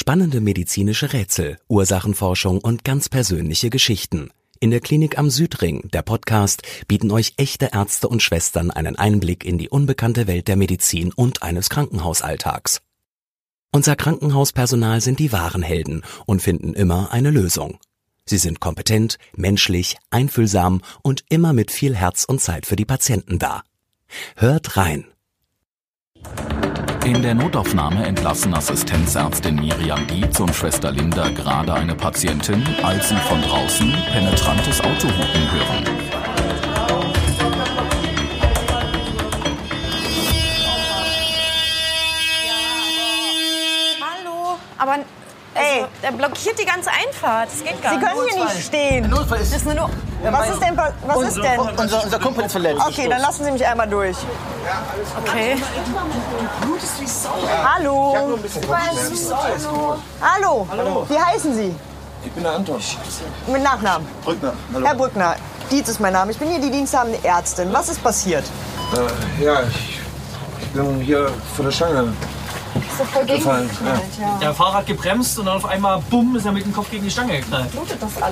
Spannende medizinische Rätsel, Ursachenforschung und ganz persönliche Geschichten. In der Klinik am Südring, der Podcast, bieten euch echte Ärzte und Schwestern einen Einblick in die unbekannte Welt der Medizin und eines Krankenhausalltags. Unser Krankenhauspersonal sind die wahren Helden und finden immer eine Lösung. Sie sind kompetent, menschlich, einfühlsam und immer mit viel Herz und Zeit für die Patienten da. Hört rein. In der Notaufnahme entlassen Assistenzärztin Miriam Dietz und Schwester Linda gerade eine Patientin, als sie von draußen penetrantes Autohupen hören. Hallo, aber ey, der blockiert die ganze Einfahrt. Das geht gar Sie nicht. können hier nicht stehen. Notfall ist Das ist nur Was ist denn, was ist denn? unser, unser Kumpel ist verletzt. Okay, dann lassen Sie mich einmal durch. okay. Hallo. Hallo. Hallo. Wie heißen Sie? Ich bin der Anton. Mit Nachnamen. Brückner. Hallo. Herr Brückner. Dietz ist mein Name. Ich bin hier die diensthabende Ärztin. Was ist passiert? Äh, ja, ich, ich bin hier vor der Stange gefallen. Ja. Der Fahrer hat gebremst und dann auf einmal, bumm, ist er mit dem Kopf gegen die Stange geknallt.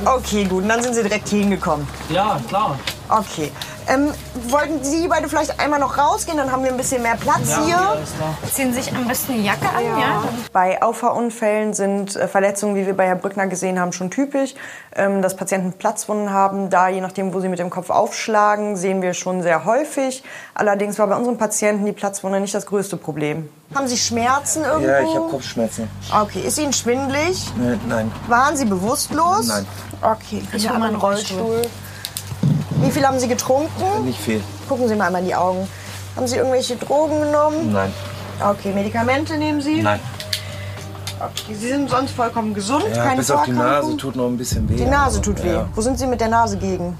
Okay, gut. Und dann sind Sie direkt hingekommen. Ja, klar. Okay. Ähm, wollten Sie beide vielleicht einmal noch rausgehen? Dann haben wir ein bisschen mehr Platz hier. Alles klar. Ziehen sich am besten eine Jacke an, ja? Bei Auffahrunfällen sind äh, Verletzungen, wie wir bei Herrn Brückner gesehen haben, schon typisch. Ähm, dass Patienten Platzwunden haben, da je nachdem, wo sie mit dem Kopf aufschlagen, sehen wir schon sehr häufig. Allerdings war bei unseren Patienten die Platzwunde nicht das größte Problem. Haben Sie Schmerzen irgendwo? ja, ich habe Kopfschmerzen. Okay, ist Ihnen schwindelig? Nee, nein, Waren Sie bewusstlos? Nein. Okay, ich habe einen einen Rollstuhl. Wie viel haben Sie getrunken? nicht viel. Gucken Sie mal einmal in die Augen. Haben Sie irgendwelche Drogen genommen? Nein, Okay, Medikamente nehmen Sie? nein. Okay, Sie sind sonst vollkommen gesund, Ja, keine bis auf die? Nase tut noch ein bisschen weh. Die Nase tut weh. Ja, Wo sind Sie mit der Nase gegen?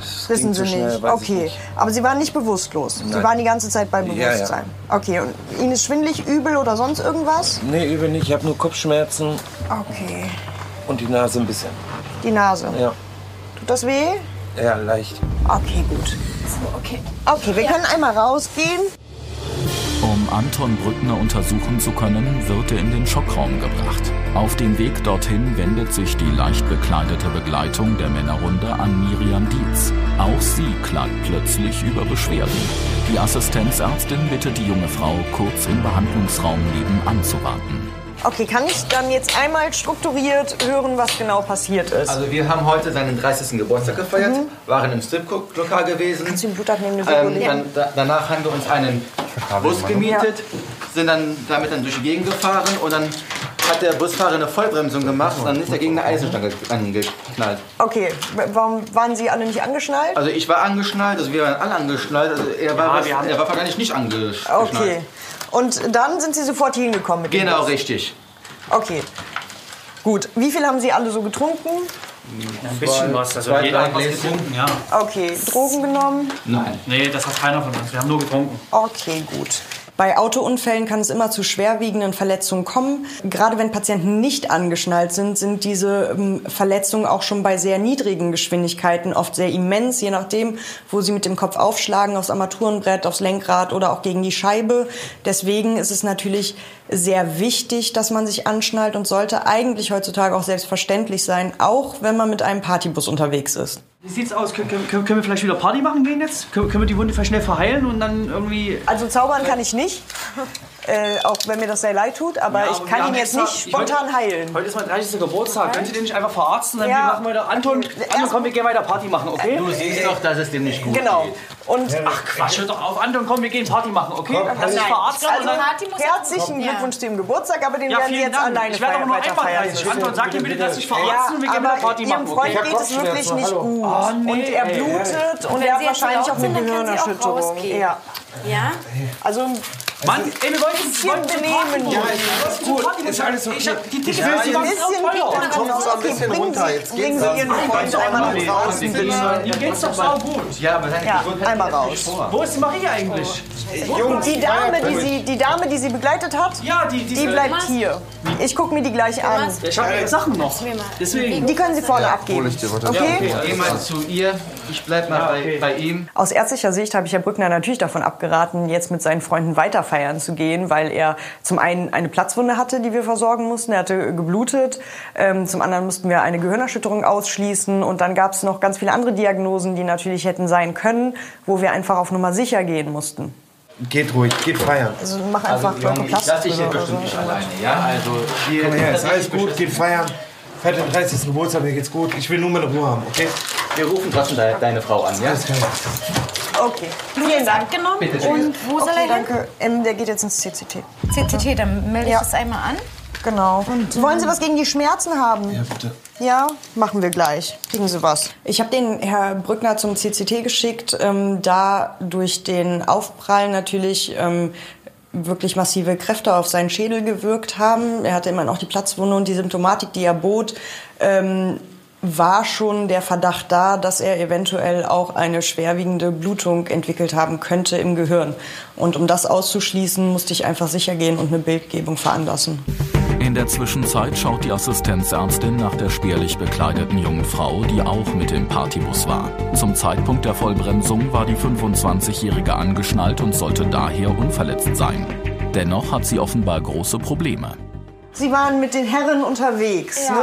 das Wissen Sie schnell, nicht. okay, nicht. aber Sie waren nicht bewusstlos. Sie Nein. waren die ganze Zeit bei Ja, ja. Bewusstsein. Okay, und Ihnen ist schwindelig, übel oder sonst irgendwas? Nee, übel nicht. Ich habe nur Kopfschmerzen Okay. und die Nase ein bisschen. Die Nase. Ja, Tut das weh? Ja leicht. Okay, gut. Okay. Okay, wir können einmal rausgehen. Um Anton Brückner untersuchen zu können, wird er in den Schockraum gebracht. Auf dem Weg dorthin wendet sich die leicht bekleidete Begleitung der Männerrunde an Miriam Dietz. Auch sie klagt plötzlich über Beschwerden. Die Assistenzärztin bittet die junge Frau, kurz im Behandlungsraum nebenan zu warten. Okay, kann ich dann jetzt einmal strukturiert hören, was genau passiert ist? Also wir haben heute seinen 30. Geburtstag gefeiert, waren im Strip-Lokal gewesen. Kannst du den Blutabnehmen Ähm, Sekunde dann, da, danach haben wir uns einen Bus gemietet, sind dann damit dann durch die Gegend gefahren und dann hat der Busfahrer eine Vollbremsung gemacht und dann ist er gegen eine Eisenstange angeknallt. Okay, warum waren Sie alle nicht angeschnallt? Also ich war angeschnallt, also wir waren alle angeschnallt, also er war, was, wir haben- er war wahrscheinlich nicht angeschnallt. Okay. Und dann sind Sie sofort hingekommen mit dem Genau, richtig. Okay. Gut. Wie viel haben Sie alle so getrunken? Ein bisschen was. Also zwei, jeder hat was getrunken, ja. Okay. Drogen genommen? Nein. Nee, das hat keiner von uns. Wir haben nur getrunken. Okay, gut. Bei Autounfällen kann es immer zu schwerwiegenden Verletzungen kommen. Gerade wenn Patienten nicht angeschnallt sind, sind diese ähm, Verletzungen auch schon bei sehr niedrigen Geschwindigkeiten oft sehr immens, je nachdem, wo sie mit dem Kopf aufschlagen, aufs Armaturenbrett, aufs Lenkrad oder auch gegen die Scheibe. Deswegen ist es natürlich sehr wichtig, dass man sich anschnallt und sollte eigentlich heutzutage auch selbstverständlich sein, auch wenn man mit einem Partybus unterwegs ist. Wie sieht's aus? Können, können, können wir vielleicht wieder Party machen gehen jetzt? Können, können wir die Wunde vielleicht schnell verheilen und dann irgendwie... Also zaubern kann ich nicht, äh, auch wenn mir das sehr leid tut, aber Ja, ich wir kann ihn jetzt nicht spontan heute, heilen. Heute ist mein 30. Geburtstag. Könnt ihr den nicht einfach verarzten? Dann Ja. wir machen weiter. Anton, Anton, komm, wir gehen weiter Party machen, okay? Du siehst doch, dass es dem nicht gut Genau. geht. Und Ach Quatsch, hör doch auf. Anton, komm, wir gehen Party machen, okay? Lass dich verarzten also herzlichen. Glückwunsch zu Ihrem Geburtstag, aber den Ja, werden Sie vielen jetzt Dank. alleine Ich werde aber nur weiter feiern. 30. Anton, sag ihm bitte, dass ich verarzten und wir gehen wieder aber Party Ihrem machen, Freund okay? geht es wirklich nicht Hallo. gut. Oh, nee, und er blutet und er hat wahrscheinlich auch eine Gehirnerschütterung. Ja. Ja? Also Mann, ey, wir wollten uns bisschen benehmen. Ja, ist gut. Ist alles okay. Ich hab die Tickets will waren Sie so ein bisschen. Piep- Kommt so ein bisschen runter. Jetzt bringen geht's Sie. Ihren Freund einmal nach draußen, bitte. Ihr geht's doch sau gut. Ja, aber seine Ja, Gesundheit einmal raus. Wo ist die Maria eigentlich? Die Dame, die sie, die Dame, die sie begleitet hat, Ja, die, die, die bleibt hier. Ich gucke mir die gleich an. Ich habe ihre Sachen noch. Deswegen. Die können Sie vorne abgeben. Okay? Geh mal zu ihr. ich bleib mal bei, bei ihm. Aus ärztlicher Sicht habe ich Herr Brückner natürlich davon abgeraten, jetzt mit seinen Freunden weiter feiern zu gehen, weil er zum einen eine Platzwunde hatte, die wir versorgen mussten. Er hatte geblutet. Ähm, zum anderen mussten wir eine Gehirnerschütterung ausschließen. Und dann gab es noch ganz viele andere Diagnosen, die natürlich hätten sein können, wo wir einfach auf Nummer sicher gehen mussten. Geht ruhig, geht feiern. Also mach einfach Also, Junge, ich Platz. lass dich hier oder bestimmt so. nicht alleine, ja? Also, hier, Komm her, das ist alles gut, geht feiern. Feiert den 30. Geburtstag, mir geht's gut. Ich will nur meine Ruhe haben, okay? Wir rufen trotzdem de deine Frau an, ja? Alles klar. Okay, vielen Dank. Genommen. Bitte schön. Und wo soll Okay, er hin? danke. Ähm, der geht jetzt ins CCT. CCT, dann melde ich Ja. das einmal an. Genau. Wollen Sie was gegen die Schmerzen haben? Ja, bitte. Ja, machen wir gleich. Kriegen Sie was. Ich habe den Herr Brückner zum CCT geschickt, ähm, da durch den Aufprall natürlich ähm, wirklich massive Kräfte auf seinen Schädel gewirkt haben. Er hatte immer noch die Platzwunde und die Symptomatik, die er bot. Ähm, war schon der Verdacht da, dass er eventuell auch eine schwerwiegende Blutung entwickelt haben könnte im Gehirn. Und um das auszuschließen, musste ich einfach sicher gehen und eine Bildgebung veranlassen. In der Zwischenzeit schaut die Assistenzärztin nach der spärlich bekleideten jungen Frau, die auch mit dem Partybus war. Zum Zeitpunkt der Vollbremsung war die 25-Jährige angeschnallt und sollte daher unverletzt sein. Dennoch hat sie offenbar große Probleme. Sie waren mit den Herren unterwegs, Ja. ne?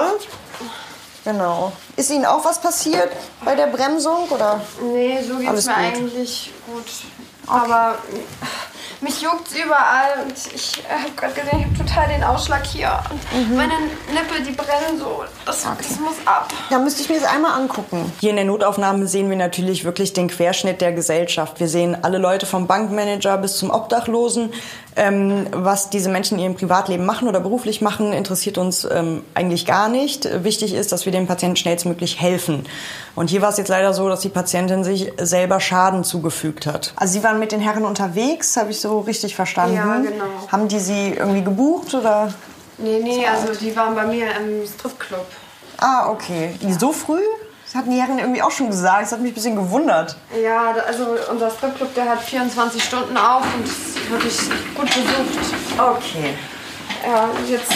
Genau. Ist Ihnen auch was passiert bei der Bremsung oder? Nee, so geht's Alles mir gut. eigentlich gut. Aber mich juckt's überall und ich habe gerade gesehen, ich habe total den Ausschlag hier. Und Mhm. meine Nippel, die brennen so. Das, das muss ab. Da müsste ich mir das einmal angucken. Hier in der Notaufnahme sehen wir natürlich wirklich den Querschnitt der Gesellschaft. Wir sehen alle Leute vom Bankmanager bis zum Obdachlosen. Ähm, was diese Menschen in ihrem Privatleben machen oder beruflich machen, interessiert uns ähm, eigentlich gar nicht. Wichtig ist, dass wir dem Patienten schnellstmöglich helfen. Und hier war es jetzt leider so, dass die Patientin sich selber Schaden zugefügt hat. Also Sie waren mit den Herren unterwegs, habe ich so richtig verstanden? Ja, genau. Haben die Sie irgendwie gebucht oder? Nee, nee, also die waren bei mir im Stripclub. Ah, okay. So früh? Das hatten die Herren irgendwie auch schon gesagt. Das hat mich ein bisschen gewundert. Ja, also unser Stripclub, der hat 24 Stunden auf und ist wirklich gut besucht. Okay. Ja, jetzt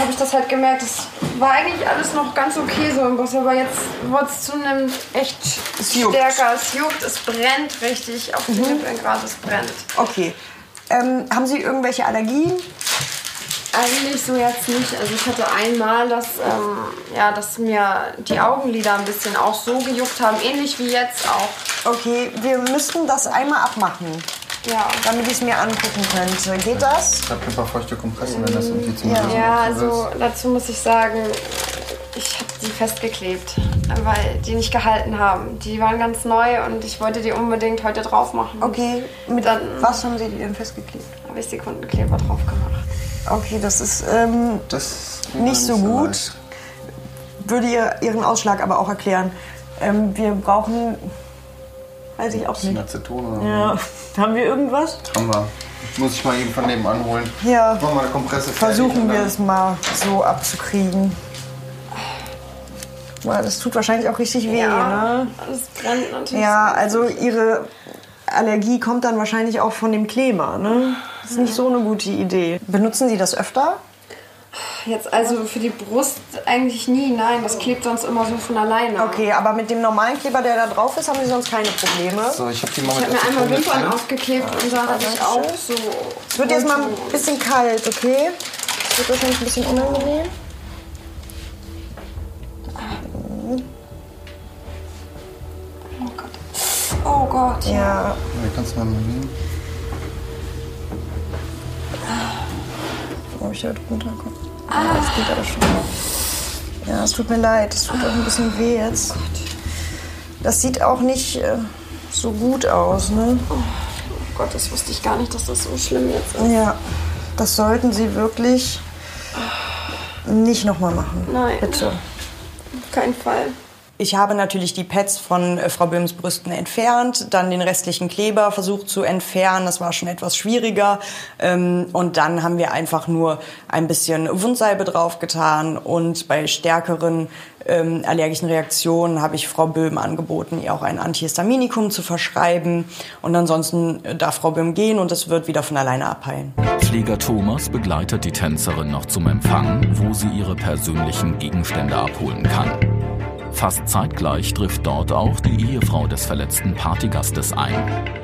habe ich das halt gemerkt, es war eigentlich alles noch ganz okay so im Bus, aber jetzt wird es zunehmend echt Es stärker. Es juckt, es brennt richtig auf den Nippeln gerade, es brennt. Okay. Ähm, haben Sie irgendwelche Allergien? Eigentlich so jetzt nicht. Also ich hatte einmal, dass, ähm, ja, dass mir die Augenlider ein bisschen auch so gejuckt haben, ähnlich wie jetzt auch. Okay, wir müssten das einmal abmachen, Ja. damit ich es mir angucken könnte. Geht das? Ich habe ein paar feuchte Kompressen, wenn das irgendwie zum Ja. Ja, ist. also dazu muss ich sagen, ich habe die festgeklebt, weil die nicht gehalten haben. Die waren ganz neu und ich wollte die unbedingt heute drauf machen. Okay, mit Dann- was haben Sie die denn festgeklebt? Habe ich Sekundenkleber drauf gemacht. Okay, das ist ähm, Das nicht so gut. leicht. Würde ihr Ihren Ausschlag aber auch erklären. Ähm, wir brauchen, weiß ich auch nicht. Aceton oder Ja, haben wir irgendwas? Haben wir. Muss ich mal eben von nebenan holen. Ja. Machen wir eine Kompresse Versuchen wir es mal so abzukriegen. Boah, Das tut wahrscheinlich auch richtig weh, ne? Das brennt natürlich. Ja, also ihre Allergie kommt dann wahrscheinlich auch von dem Kleber, ne? Das ist nicht so eine gute Idee. Benutzen Sie das öfter? Jetzt also für die Brust eigentlich nie, nein, das klebt sonst immer so von alleine. Okay, aber mit dem normalen Kleber, der da drauf ist, haben Sie sonst keine Probleme. So, ich habe die mal Ich mit habe mir einmal Wimpern aufgeklebt und da hatte ich auch so. Es wird jetzt mal ein bisschen kalt, okay? Es wird wahrscheinlich ein bisschen unangenehm. Oh Gott. Oh Gott. Ja, Ja, kannst du mal nehmen. Wo ich da runterkomme. Ah, das geht aber schon. Ja, es tut mir leid. Es tut auch ein bisschen weh jetzt. Das sieht auch nicht äh, so gut aus, ne? Oh Gott, das wusste ich gar nicht, dass das so schlimm jetzt ist. Ja, das sollten Sie wirklich nicht nochmal machen. Nein. Bitte. Auf keinen Fall. Ich habe natürlich die Pads von äh, Frau Böhms Brüsten entfernt, dann den restlichen Kleber versucht zu entfernen. Das war schon etwas schwieriger. Ähm, Und dann haben wir einfach nur ein bisschen Wundsalbe draufgetan. Und bei stärkeren ähm, allergischen Reaktionen habe ich Frau Böhm angeboten, ihr auch ein Antihistaminikum zu verschreiben. Und ansonsten äh, darf Frau Böhm gehen und es wird wieder von alleine abheilen. Pfleger Thomas begleitet die Tänzerin noch zum Empfang, wo sie ihre persönlichen Gegenstände abholen kann. Fast zeitgleich trifft dort auch die Ehefrau des verletzten Partygastes ein.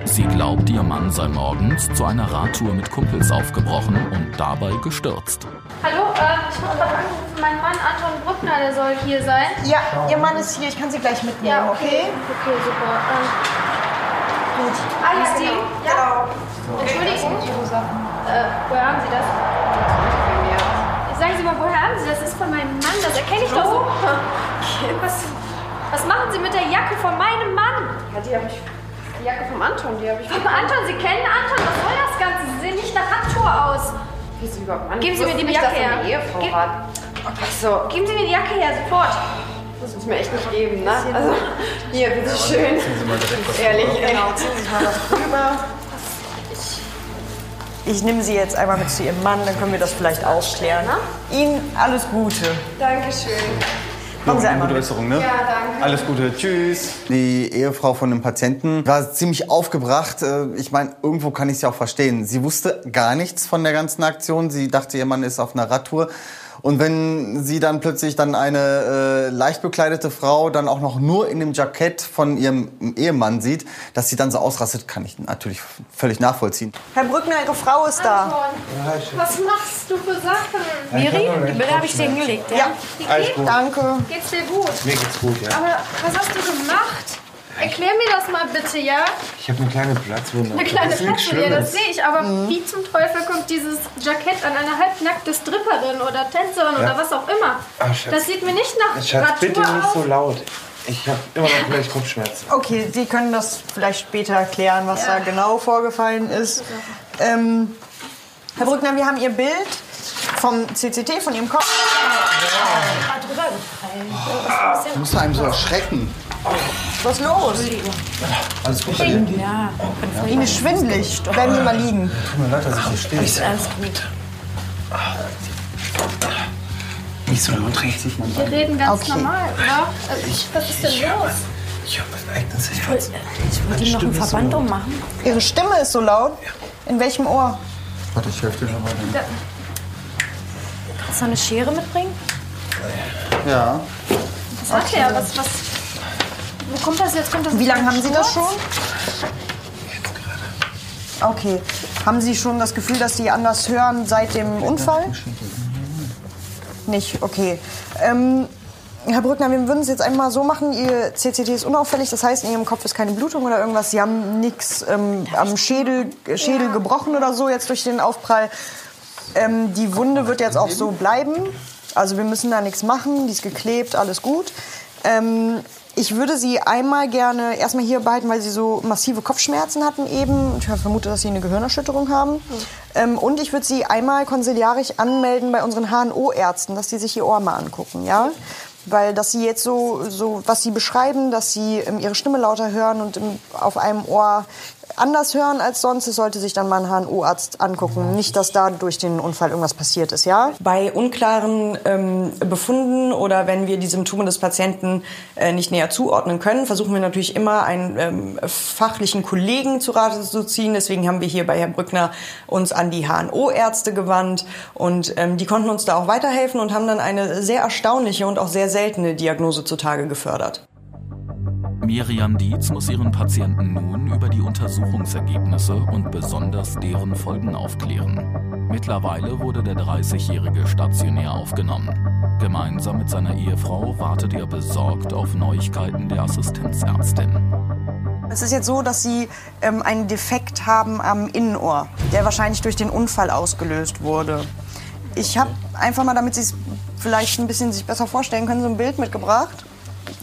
Sie glaubt, ihr Mann sei morgens zu einer Radtour mit Kumpels aufgebrochen und dabei gestürzt. Hallo, äh, ich habe gerade angerufen, mein Mann Anton Bruckner, der soll hier sein. Ja, Ihr Mann ist hier, ich kann Sie gleich mitnehmen, Ja, okay? Okay, super. Ähm, gut. Ah, ist die? Ja. Entschuldigung. Äh, woher haben Sie das? Sagen Sie mal, woher haben Sie das? Ist von meinem Mann, das erkenne ich doch so. Was, was machen Sie mit der Jacke von meinem Mann? Ja, die habe ich. Die Jacke vom Anton, die habe ich. Vom Anton, Sie kennen Anton, was soll das Ganze? Sie sehen nicht nach Radtour aus. Wie sie überhaupt an? Geben Sie Ich mir die Jacke er her. Ehefrau Gib- hat. Ach so, Geben Sie mir die Jacke her, sofort. das muss mir echt nicht geben, ne? Also, hier, bitteschön. Ehrlich, ey. Genau, ziehen Sie mal das rüber. Ich nehme Sie jetzt einmal mit zu Ihrem Mann, dann können wir das vielleicht aufklären. Ihnen alles Gute. Dankeschön. Kommen Sie einmal Gute. Besserung, ne? Ja, danke. Alles Gute. Tschüss. Die Ehefrau von dem Patienten war ziemlich aufgebracht. Äh, Ich meine, irgendwo kann ich es ja auch verstehen. Sie wusste gar nichts von der ganzen Aktion. Sie dachte, ihr Mann ist auf einer Radtour. Und wenn sie dann plötzlich dann eine äh, leicht bekleidete Frau dann auch noch nur in dem Jackett von ihrem Ehemann sieht, dass sie dann so ausrastet, kann ich natürlich völlig nachvollziehen. Herr Brückner, Ihre Frau ist da. Anton, was machst du für Sachen? Miri, die Bilder habe ich dir hingelegt, ja? Ja, Alles gut. danke. Geht's dir gut? Mir geht's gut, ja. Aber was hast du gemacht? Erklär mir das mal bitte, ja? Ich habe eine kleine Platzwunde. Eine kleine das Platzwunde, ja, das sehe ich. Aber wie zum Teufel kommt dieses Jackett an eine halbnackte Stripperin oder Tänzerin oder was auch immer? Ach, Schatz. das sieht mir nicht nach Schatz, Radtour bitte nicht aus. so laut. Ich habe immer noch gleich Kopfschmerzen. Okay, Sie können das vielleicht später erklären, was da genau vorgefallen ist. Ähm, Herr Brückner, wir haben Ihr Bild vom CCT, von Ihrem Kopf. Du musst einem so erschrecken. Was ist los? Alles gut bei dir? Ja, Ihnen ist schwindelig. Bleiben Sie mal liegen. Tut mir leid, dass ich hier stehe. ist alles gut. Nicht so laut reden. Wir reden ganz Okay. normal, oder? Also, was ist denn los? Ich habe mein eigenes Herz. Ich wollte ihm noch einen Verband ummachen. Ihre Stimme ist so laut. In welchem Ohr? Warte, ich helfe dir nochmal. Kannst du noch eine Schere mitbringen? Ja. Was hat der? Was, was, wo kommt das jetzt? Kommt das Wie lange haben Sie das schon? Okay. Haben Sie schon das Gefühl, dass Sie anders hören seit dem Unfall? Nicht, okay. Ähm, Herr Brückner, wir würden es jetzt einmal so machen. Ihr CCT ist unauffällig, das heißt, in Ihrem Kopf ist keine Blutung oder irgendwas. Sie haben nichts ähm, am Schädel, Schädel gebrochen oder so jetzt durch den Aufprall. Ähm, die Wunde wird jetzt auch so bleiben. Also wir müssen da nichts machen, die ist geklebt, alles gut. Ähm, ich würde Sie einmal gerne erstmal hier behalten, weil Sie so massive Kopfschmerzen hatten eben. Ich vermute, dass Sie eine Gehirnerschütterung haben. Ähm, und ich würde Sie einmal konsiliarisch anmelden bei unseren HNO-Ärzten, dass die sich Ihr Ohr mal angucken, ja? Weil, dass Sie jetzt so, so was Sie beschreiben, dass Sie ähm, Ihre Stimme lauter hören und im, auf einem Ohr anders hören als sonst, das sollte sich dann mal ein HNO-Arzt angucken. Nicht, dass da durch den Unfall irgendwas passiert ist, ja? Bei unklaren ähm, Befunden oder wenn wir die Symptome des Patienten äh, nicht näher zuordnen können, versuchen wir natürlich immer einen ähm, fachlichen Kollegen zu Rate zu ziehen. Deswegen haben wir hier bei Herrn Brückner uns an die HNO-Ärzte gewandt und ähm, die konnten uns da auch weiterhelfen und haben dann eine sehr erstaunliche und auch sehr seltene Diagnose zutage gefördert. Miriam Dietz muss ihren Patienten nun über die Untersuchungsergebnisse und besonders deren Folgen aufklären. Mittlerweile wurde der 30-Jährige stationär aufgenommen. Gemeinsam mit seiner Ehefrau wartet er besorgt auf Neuigkeiten der Assistenzärztin. Es ist jetzt so, dass Sie ähm, einen Defekt haben am Innenohr, der wahrscheinlich durch den Unfall ausgelöst wurde. Ich habe einfach mal, damit Sie es vielleicht ein bisschen sich besser vorstellen können, so ein Bild mitgebracht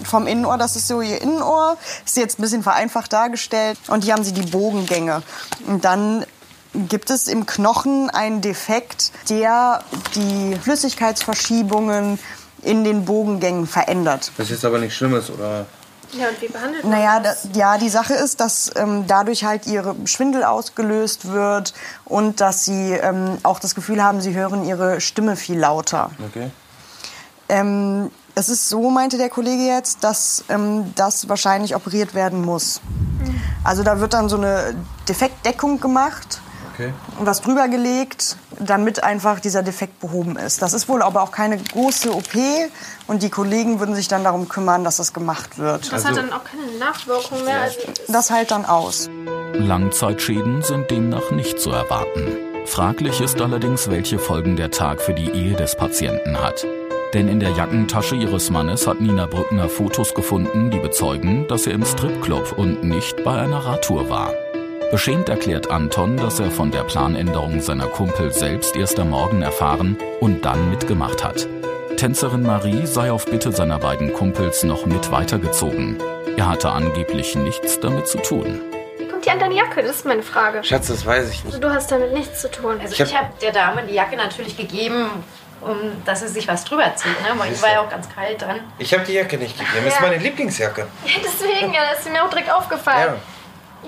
vom Innenohr. Das ist so Ihr Innenohr. Ist jetzt ein bisschen vereinfacht dargestellt. Und hier haben Sie die Bogengänge. Und dann gibt es im Knochen einen Defekt, der die Flüssigkeitsverschiebungen in den Bogengängen verändert. Das ist jetzt aber nichts Schlimmes, oder? Ja, und wie behandelt man Naja, da, das? ja, die Sache ist, dass ähm, dadurch halt ihre Schwindel ausgelöst wird und dass sie ähm, auch das Gefühl haben, sie hören ihre Stimme viel lauter. Okay. Ähm, es ist so, meinte der Kollege jetzt, dass ähm, das wahrscheinlich operiert werden muss. Also da wird dann so eine Defektdeckung gemacht Okay. was drüber gelegt, damit einfach dieser Defekt behoben ist. Das ist wohl aber auch keine große OP und die Kollegen würden sich dann darum kümmern, dass das gemacht wird. Das hat dann auch keine Nachwirkung mehr. Also Das hält dann aus. Langzeitschäden sind demnach nicht zu erwarten. Fraglich ist allerdings, welche Folgen der Tag für die Ehe des Patienten hat. Denn in der Jackentasche ihres Mannes hat Nina Brückner Fotos gefunden, die bezeugen, dass er im Stripclub und nicht bei einer Radtour war. Beschämt erklärt Anton, dass er von der Planänderung seiner Kumpel selbst erst am Morgen erfahren und dann mitgemacht hat. Tänzerin Marie sei auf Bitte seiner beiden Kumpels noch mit weitergezogen. Er hatte angeblich nichts damit zu tun. wie kommt die an deine Jacke? Das ist meine Frage. Schatz, das weiß ich nicht. Also, du hast damit nichts zu tun. Also Ich hab- ich habe der Dame die Jacke natürlich gegeben, um, dass sie sich was drüber zieht. Ne? Weil ich war ja auch ganz kalt dann. Ich habe die Jacke nicht gegeben. Das ist Ja. meine Lieblingsjacke. Ja, deswegen, ja, das ist mir auch direkt aufgefallen.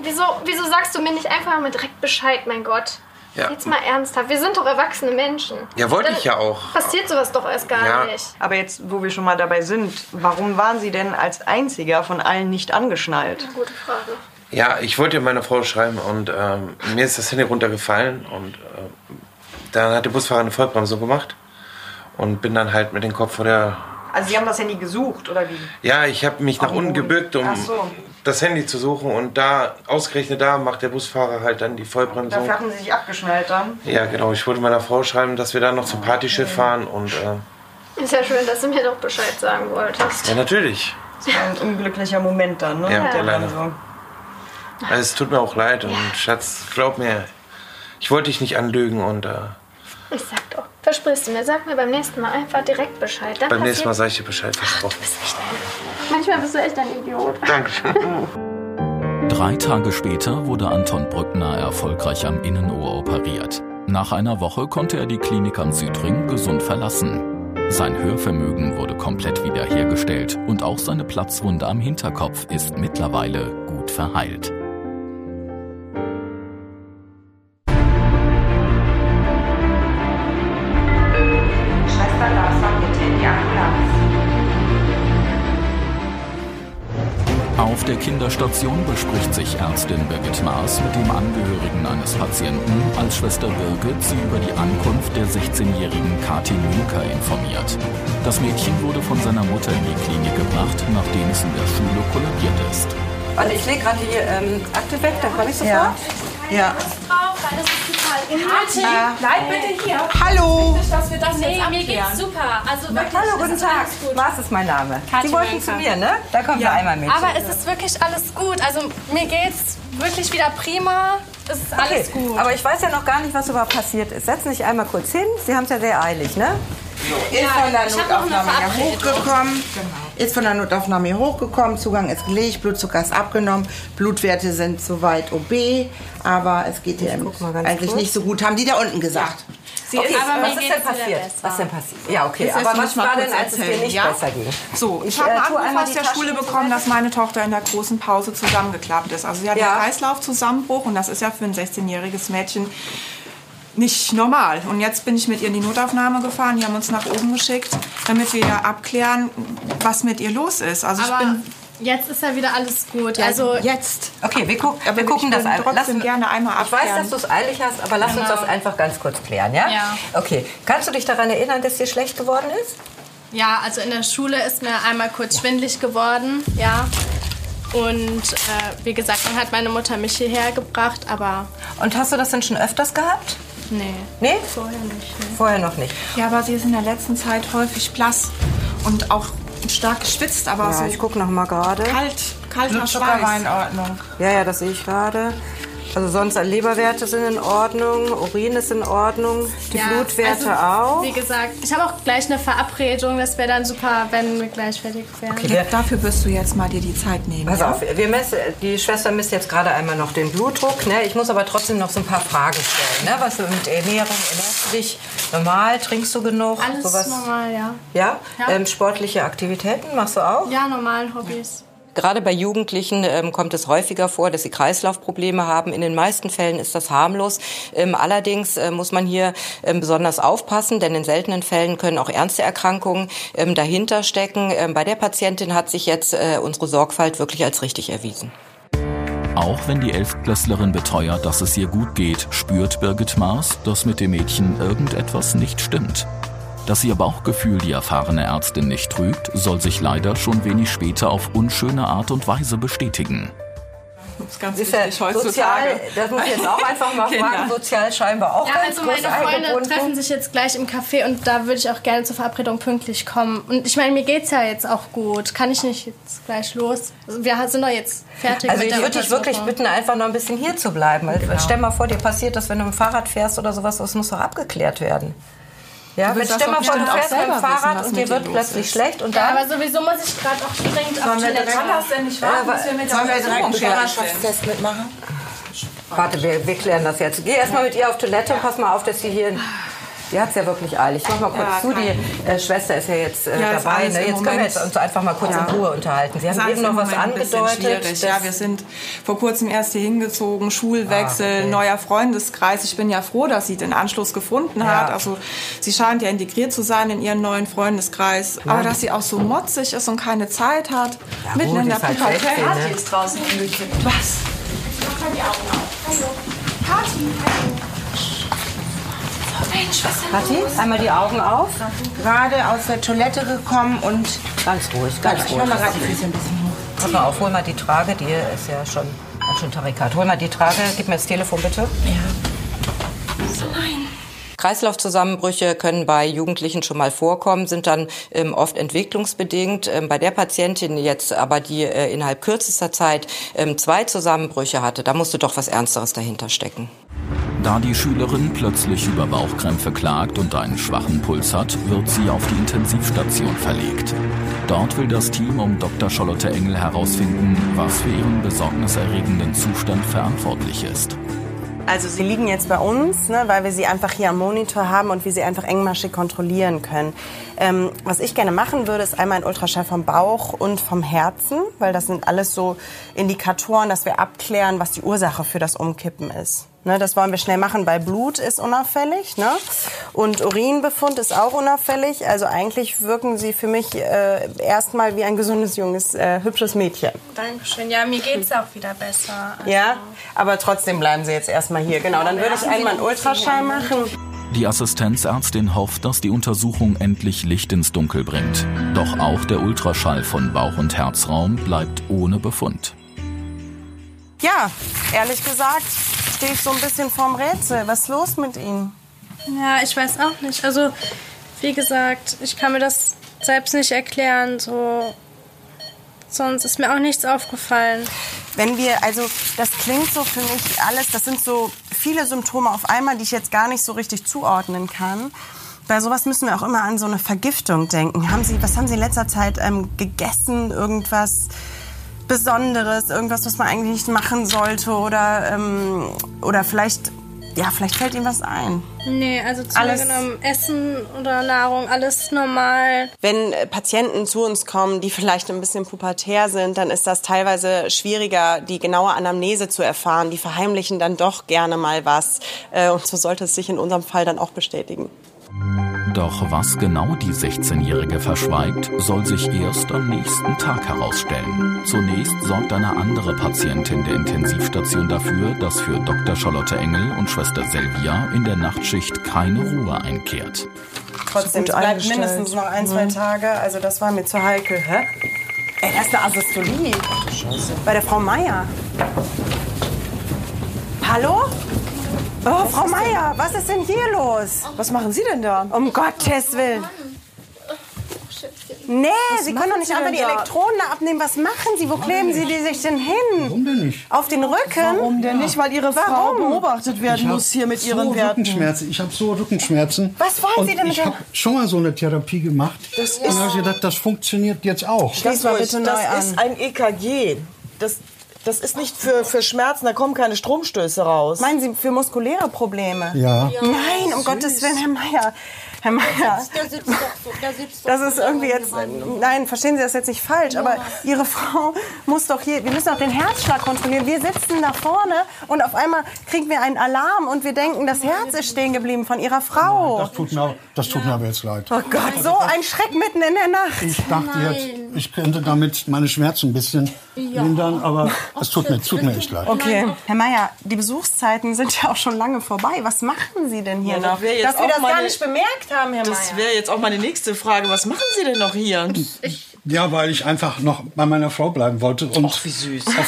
Wieso, wieso sagst du mir nicht einfach mal direkt Bescheid, mein Gott? Ja. Jetzt mal ernsthaft. Wir sind doch erwachsene Menschen. Ja, wollte Dann ich ja auch. Passiert sowas doch erst gar Ja. nicht. Aber jetzt, wo wir schon mal dabei sind, warum waren Sie denn als einziger von allen nicht angeschnallt? Gute Frage. Ja, ich wollte meiner Frau schreiben und ähm, mir ist das Handy runtergefallen und äh, dann hat der Busfahrer eine Vollbremsung gemacht und bin dann halt mit dem Kopf vor der... Also Sie haben das Handy gesucht, oder wie? Ja, ich habe mich nach Ach, unten gebückt, um so. das Handy zu suchen und da, ausgerechnet da, macht der Busfahrer halt dann die Vollbremsung. Dafür hatten Sie sich abgeschnallt dann? Ja, genau. Ich wollte meiner Frau schreiben, dass wir dann noch zum Partyschiff fahren und äh, Ist ja schön, dass du mir doch Bescheid sagen wolltest. ja, natürlich. Das war ein unglücklicher Moment dann, ne? Ja, Mit der leider. Bremsung. Also, es tut mir auch leid und Schatz, glaub mir, ich wollte dich nicht anlügen und äh, Ich sag doch. Versprichst du mir, sag mir beim nächsten Mal einfach direkt Bescheid. Dann beim nächsten Mal sage ich dir Bescheid versprochen. Manchmal bist du echt ein Idiot. Dankeschön. Drei Tage später wurde Anton Brückner erfolgreich am Innenohr operiert. Nach einer Woche konnte er die Klinik am Südring gesund verlassen. Sein Hörvermögen wurde komplett wiederhergestellt und auch seine Platzwunde am Hinterkopf ist mittlerweile gut verheilt. Der Kinderstation bespricht sich Ärztin Birgit Maas mit dem Angehörigen eines Patienten, als Schwester Birgit sie über die Ankunft der 16-jährigen Kathi Münker informiert. Das Mädchen wurde von seiner Mutter in die Klinik gebracht, nachdem es in der Schule kollabiert ist. Warte, ich lege gerade die ähm, Akte weg, dann komme ich sofort. Ja. Ja. Kathi, bleib bitte hier. Hallo! dass wir das Nee, jetzt mir geht's super. Also Na, hallo, guten Tag. Was ist mein Name? Kathi Sie wollten Mönker. zu mir, ne? Da kommen wir einmal mit. Aber es ist wirklich alles gut. Also mir geht's wirklich wieder prima. Es ist alles okay. gut. Aber ich weiß ja noch gar nicht, was überhaupt passiert ist. Setzen Sie sich einmal kurz hin. Sie haben es ja sehr eilig, ne? Ist von der Notaufnahme hochgekommen. Ist von der Notaufnahme hier hochgekommen. Zugang ist gelegt, Blutzucker ist abgenommen. Blutwerte sind soweit OB. Aber es geht hier eigentlich kurz. nicht so gut, haben die da unten gesagt. Sie okay, aber mir was ist denn passiert? besser. Was denn passiert? Ja, okay. Aber was war kurz denn, als es dir erzählen, nicht ja? besser ging? So, ich Ich, habe äh, Anruf einmal aus der Schule bekommen, dass meine Tochter in der großen Pause zusammengeklappt ist. Also sie hat Ja. einen Kreislaufzusammenbruch und das ist ja für ein 16-jähriges Mädchen nicht normal. Und jetzt bin ich mit ihr in die Notaufnahme gefahren, die haben uns nach oben geschickt, damit wir abklären, was mit ihr los ist. Also ich Aber bin jetzt ist ja wieder alles gut. Ja, also jetzt. Okay, wir, guck, Aber wir gucken ich das einmal. trotzdem gerne einmal Ich weiß, dass du es eilig hast, aber lass uns Genau. das einfach ganz kurz klären, ja? Ja. Okay. Kannst du dich daran erinnern, dass dir schlecht geworden ist? Ja, also in der Schule ist mir einmal kurz schwindlig geworden, ja. Und äh, wie gesagt, dann hat meine Mutter mich hierher gebracht, aber Und hast du das denn schon öfters gehabt? Nee. Nee? Vorher nicht. Nee. Vorher noch nicht. Ja, aber sie ist in der letzten Zeit häufig blass und auch stark geschwitzt, aber Ja, so ich gucke noch mal gerade. kalt, kalter Blutzucker war in Schweiß. Ordnung. Ja, ja, das sehe ich gerade. Also sonst Leberwerte sind in Ordnung, Urin ist in Ordnung, die Ja, Blutwerte also, auch. Wie gesagt, ich habe auch gleich eine Verabredung. Das wäre dann super, wenn wir gleich fertig wären. Okay, wir, Dafür wirst du jetzt mal dir die Zeit nehmen. pass ja? auf, wir messen, die Schwester misst jetzt gerade einmal noch den Blutdruck. Ne? Ich muss aber trotzdem noch so ein paar Fragen stellen. Ne? Was so mit Ernährung, ernährst du dich normal, trinkst du genug? Alles sowas? normal, ja. Ja? Ja. Ähm, sportliche Aktivitäten machst du auch? Ja, normalen Hobbys. Gerade bei Jugendlichen ähm, kommt es häufiger vor, dass sie Kreislaufprobleme haben. In den meisten Fällen ist das harmlos. Ähm, allerdings äh, muss man hier ähm, besonders aufpassen, denn in seltenen Fällen können auch ernste Erkrankungen ähm, dahinter stecken. Ähm, bei der Patientin hat sich jetzt äh, unsere Sorgfalt wirklich als richtig erwiesen. Auch wenn die Elftklässlerin beteuert, dass es ihr gut geht, spürt Birgit Maas, dass mit dem Mädchen irgendetwas nicht stimmt. Dass ihr Bauchgefühl die erfahrene Ärztin nicht trügt, soll sich leider schon wenig später auf unschöne Art und Weise bestätigen. Das ist ganz Ist ja heutzutage. sozial, das muss ich jetzt auch einfach mal Kinder. fragen, sozial scheinbar auch Ja, ganz also meine Freunde treffen sich jetzt gleich im Café und da würde ich auch gerne zur Verabredung pünktlich kommen. Und ich meine, mir geht's ja jetzt auch gut. Kann ich nicht jetzt gleich los? Also wir sind doch jetzt fertig Also mit ich würde dich wirklich bitten, einfach noch ein bisschen hier zu bleiben. Genau. Stell mal vor, dir passiert das, wenn du mit dem Fahrrad fährst oder sowas, das muss doch abgeklärt werden. Ja, Du wenn willst stell mal vor, du auch fährst mit dem Fahrrad und dir wird plötzlich ist. schlecht und Ja, dann... aber sowieso muss ich gerade auf dringend auf Toilette. Kann das denn nicht warten, bis wir mit der Schwangerschaftstest mitmachen? Warte, wir, wir klären das jetzt. Geh erstmal mit ihr auf Toilette und pass mal auf, dass sie hier... Die hat es ja wirklich eilig. Mach mal kurz Ja, zu, die äh, Schwester ist ja jetzt äh, Ja, dabei. Ne? Jetzt können wir jetzt uns einfach mal kurz Ja. in Ruhe unterhalten. Sie haben eben noch im was angedeutet. Ja, wir sind vor kurzem erst hier hingezogen, Schulwechsel, Ah, okay. neuer Freundeskreis. Ich bin ja froh, dass sie den Anschluss gefunden Ja. hat. Also sie scheint ja integriert zu sein in ihren neuen Freundeskreis. Aber dass sie auch so motzig ist und keine Zeit hat, Ja, mitten gut, in der halt Pubertät. 16, ne? Party ist draußen umgekippt. Was? Mach mal die Augen auf. Hallo. Party, hallo. Mensch, was denn Kathi, los? einmal die Augen auf. Gerade aus der Toilette gekommen und. Ganz ruhig, ganz Ich ruhig. mach mal gerade die Füße ein bisschen hoch. Pass mal auf, hol mal die Trage, die ist ja schon ganz schön tarikat. Hol mal die Trage, gib mir das Telefon bitte. Kreislaufzusammenbrüche können bei Jugendlichen schon mal vorkommen, sind dann ähm, oft entwicklungsbedingt. Ähm, bei der Patientin jetzt aber, die äh, innerhalb kürzester Zeit ähm, zwei Zusammenbrüche hatte, da musste doch was Ernsteres dahinter stecken. Da die Schülerin plötzlich über Bauchkrämpfe klagt und einen schwachen Puls hat, wird sie auf die Intensivstation verlegt. Dort will das Team um Dr. Charlotte Engel herausfinden, was für ihren besorgniserregenden Zustand verantwortlich ist. Also sie liegen jetzt bei uns, ne, weil wir sie einfach hier am Monitor haben und wir sie einfach engmaschig kontrollieren können. Ähm, was ich gerne machen würde, ist einmal ein Ultraschall vom Bauch und vom Herzen, weil das sind alles so Indikatoren, dass wir abklären, was die Ursache für das Umkippen ist. Ne, das wollen wir schnell machen, weil Blut ist unauffällig ne? und Urinbefund ist auch unauffällig. Also eigentlich wirken sie für mich äh, erstmal wie ein gesundes, junges, äh, hübsches Mädchen. Dankeschön. Ja, mir geht's auch wieder besser. Also, Ja, aber trotzdem bleiben Sie jetzt erstmal hier. Genau, dann würde ich einmal einen Ultraschall machen. Die Assistenzärztin hofft, dass die Untersuchung endlich Licht ins Dunkel bringt. Doch auch der Ultraschall von Bauch- und Herzraum bleibt ohne Befund. Ja, ehrlich gesagt stehe ich so ein bisschen vorm Rätsel. Was ist los mit Ihnen? Ja, ich weiß auch nicht. Also, wie gesagt, ich kann mir das selbst nicht erklären. So, sonst ist mir auch nichts aufgefallen. Wenn wir, also das klingt so für mich alles, das sind so viele Symptome auf einmal, die ich jetzt gar nicht so richtig zuordnen kann. Bei sowas müssen wir auch immer an so eine Vergiftung denken. Haben Sie, was haben Sie in letzter Zeit ähm, gegessen? Irgendwas Besonderes? Irgendwas, was man eigentlich nicht machen sollte? Oder, ähm, oder vielleicht, ja, vielleicht fällt Ihnen was ein. Nee, also zu Alles- genommen, Essen oder Nahrung, alles normal. Wenn äh, Patienten zu uns kommen, die vielleicht ein bisschen pubertär sind, dann ist das teilweise schwieriger, die genaue Anamnese zu erfahren. Die verheimlichen dann doch gerne mal was. Äh, Und so sollte es sich in unserem Fall dann auch bestätigen. Doch was genau die 16-Jährige verschweigt, soll sich erst am nächsten Tag herausstellen. Zunächst sorgt eine andere Patientin der Intensivstation dafür, dass für Dr. Charlotte Engel und Schwester Selvia in der Nachtschicht keine Ruhe einkehrt. Trotzdem, es bleibt mindestens noch ein, zwei Mhm. Tage. Also das war mir zu heikel. Hä? Ey, das ist eine Asystolie. Scheiße. Bei der Frau Meier. Hallo? Oh, Frau Meier, was ist denn hier los? Was machen Sie denn da? Um Gottes Willen. Nee, Was Sie können doch nicht einfach die da? Da abnehmen. Was machen Sie? Wo kleben Sie die sich denn hin? Warum denn nicht? Auf den Rücken? Warum denn nicht? Weil Ihre Frau Warum? beobachtet werden Ich muss hier mit so Ihren Werten. Rückenschmerzen. Ich habe so Rückenschmerzen. Was wollen Und Sie denn mit Ich habe schon mal so eine Therapie gemacht. Das und ist- habe ich gedacht, das funktioniert jetzt auch. Ganz ruhig, das ist ein EKG. Das, das ist nicht für, für Schmerzen, da kommen keine Stromstöße raus. Meinen Sie für muskuläre Probleme? Ja. Nein, um Gottes Willen, Herr Meier. Herr Mayer, Der sitzt doch so. Der sitzt das ist irgendwie jetzt, nein, verstehen Sie das jetzt nicht falsch, aber Ihre Frau muss doch hier, wir müssen doch den Herzschlag kontrollieren. Wir sitzen da vorne und auf einmal kriegen wir einen Alarm und wir denken, das Herz ist stehen geblieben von Ihrer Frau. Das tut mir, das tut mir aber jetzt leid. Oh Gott, so ein Schreck mitten in der Nacht. Ich dachte jetzt, ich könnte damit meine Schmerzen ein bisschen Ja. lindern, aber es tut mir, tut mir echt leid. Okay, Herr Mayer, die Besuchszeiten sind ja auch schon lange vorbei. Was machen Sie denn hier noch? Dass wir auch das gar nicht bemerkt haben, Herr Das Mayer. wäre jetzt auch meine nächste Frage. Was machen Sie denn noch hier? Ja, weil ich einfach noch bei meiner Frau bleiben wollte und auf